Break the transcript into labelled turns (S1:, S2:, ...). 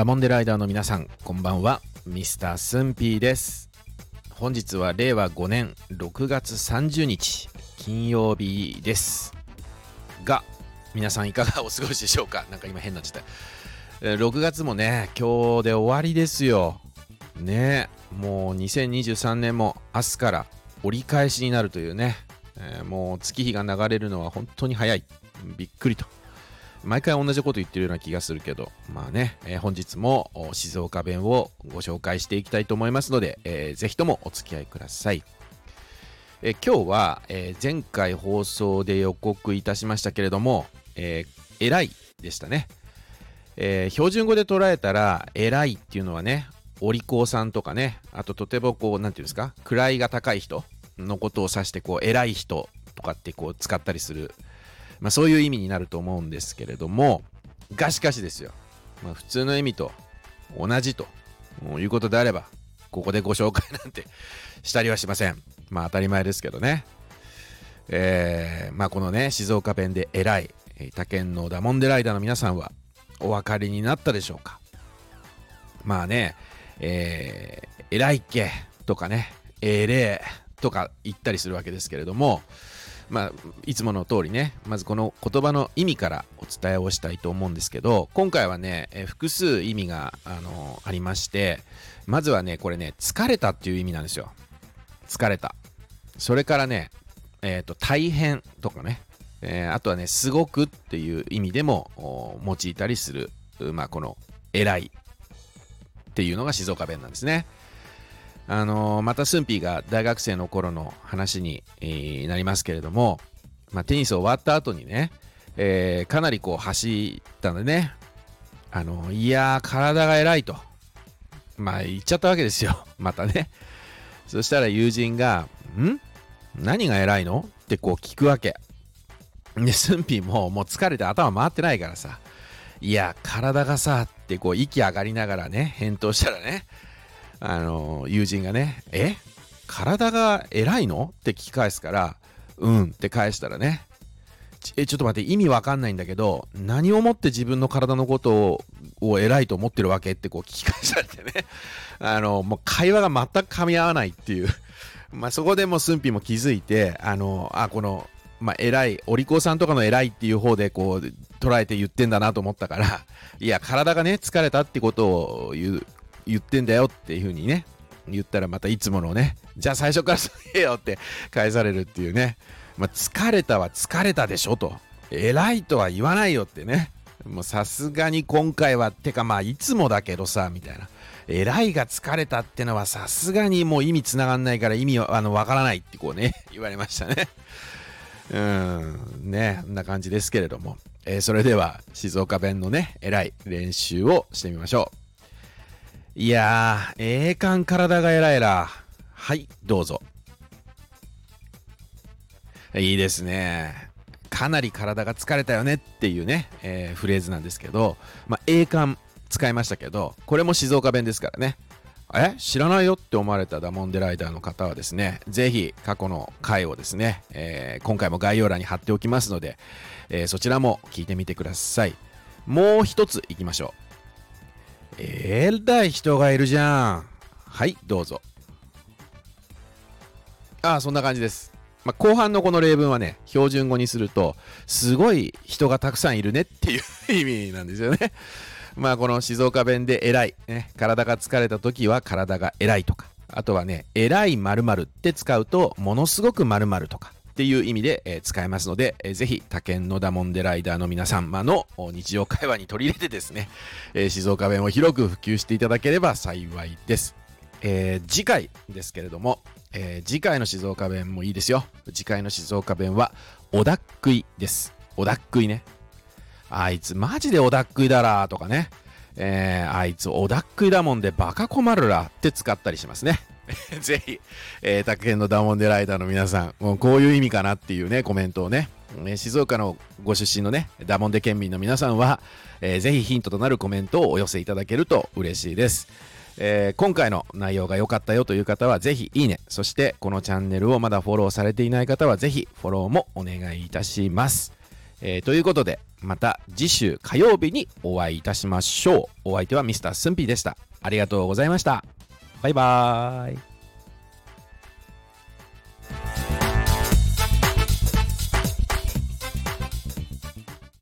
S1: ダモンデライダーの皆さんこんばんは。ミスタースンピーです。本日は令和5年6月30日金曜日です。が皆さんいかがお過ごしでしょうか？なんか今変な時代6月もね今日で終わりですよ。ねもう2023年も明日から折り返しになるというね、えー、もう月日が流れるのは本当に早い。びっくりと。毎回同じこと言ってるような気がするけど、まあね、えー、本日も静岡弁をご紹介していきたいと思いますので、えー、ぜひともお付き合いください。えー、今日は、えー、前回放送で予告いたしましたけれども、えー、偉いでしたね。えー、標準語で捉えたら、偉いっていうのはね、お利口さんとかね、あととてもこう、なんていうんですか、位が高い人のことを指して、こう、偉い人とかってこう、使ったりするまあ、そういう意味になると思うんですけれどもがしかしですよ、まあ、普通の意味と同じということであればここでご紹介なんてしたりはしません。まあ当たり前ですけどね。えー、まあこのね静岡弁で偉い他県のダモンデライダーの皆さんはお分かりになったでしょうか。まあねえー、偉いっけとかねえれーとか言ったりするわけですけれどもまあ、いつもの通りね、まずこの言葉の意味からお伝えをしたいと思うんですけど、今回はね、え複数意味が、あのありまして、まずはね、これね、疲れたっていう意味なんですよ。疲れた。それからね、えっ、ー、と、大変とかね、えー、あとはね、すごくっていう意味でも用いたりする、まあ、この、偉いっていうのが静岡弁なんですね。あのまたスンピーが大学生の頃の話に、え、なりますけれども、まあ、テニス終わった後にね、えー、かなりこう走ったんでね、あのいやー、体が偉いと。まあ、言っちゃったわけですよ。またね。そしたら友人が、ん？何が偉いの？ってこう聞くわけ。で、スンピーももう疲れて頭回ってないからさ、いや、体がさ、ってこう息上がりながらね、返答したらね、あの友人がね「え？体が偉いの?」って聞き返すから「うん」って返したらねえちょっと待って意味わかんないんだけど何をもって自分の体のことを偉いと思ってるわけ？ってこう聞き返されてね。あのもう会話が全く噛み合わないっていう。まあそこでもう駿府も気づいてあのあこのまあ、偉い、お利口さんとかの偉いっていう方でこう捉えて言ってんだなと思ったから、いや、体がね、疲れたってことを言う言ってんだよっていう風にね、言ったらまたいつものね、じゃあ最初からそう言えよって返されるっていうね、まあ、疲れたは疲れたでしょと、偉いとは言わないよってね、もうさすがに今回は、てかまあいつもだけどさ、みたいな。偉いが疲れたってのはさすがにもう意味つながんないから意味はあのわからないってこうね、言われましたね。うん、ね、こんな感じですけれども。えー、それでは静岡弁のね、偉い練習をしてみましょう。いやー、ええかん体が偉いら。はい、どうぞ。いいですね。かなり体が疲れたよねっていうね、えー、フレーズなんですけど、まあ、栄冠使いましたけど、これも静岡弁ですからね。え知らないよって思われたダモンデライダーの方はですね、ぜひ過去の回をですね、えー、今回も概要欄に貼っておきますので、えー、そちらも聞いてみてください。もう一ついきましょう。えらい人がいるじゃん。はい、どうぞ。ああ、そんな感じです。まあ、後半のこの例文はね、標準語にすると、すごい人がたくさんいるねっていう 意味なんですよね。まあ、この静岡弁で偉い、ね、体が疲れた時は体が偉いとか、あとはね、偉い〇〇って使うと、ものすごく〇〇とか、っていう意味で、えー、使えますので、えー、ぜひ他県のダモンデライダーの皆様の日常会話に取り入れてですね、えー、静岡弁を広く普及していただければ幸いです。えー、次回ですけれども、えー、次回の静岡弁もいいですよ。次回の静岡弁は、おだっくいです。おだっくいね。あいつマジでおだっくいだらとかね。えー、あいつおだっくいだもんでバカ困るらって使ったりしますね。ぜひ、えー、宅建のダモンデライダーの皆さん、もうこういう意味かなっていうね、コメントをね、え、静岡のご出身のね、ダモンデ県民の皆さんは、えー、ぜひヒントとなるコメントをお寄せいただけると嬉しいです。えー、今回の内容が良かったよという方はぜひいいね、そしてこのチャンネルをまだフォローされていない方はぜひフォローもお願いいたします。えー、ということで、また次週火曜日にお会いいたしましょう。お相手はミスタースンピーでした。ありがとうございました。バイバーイ。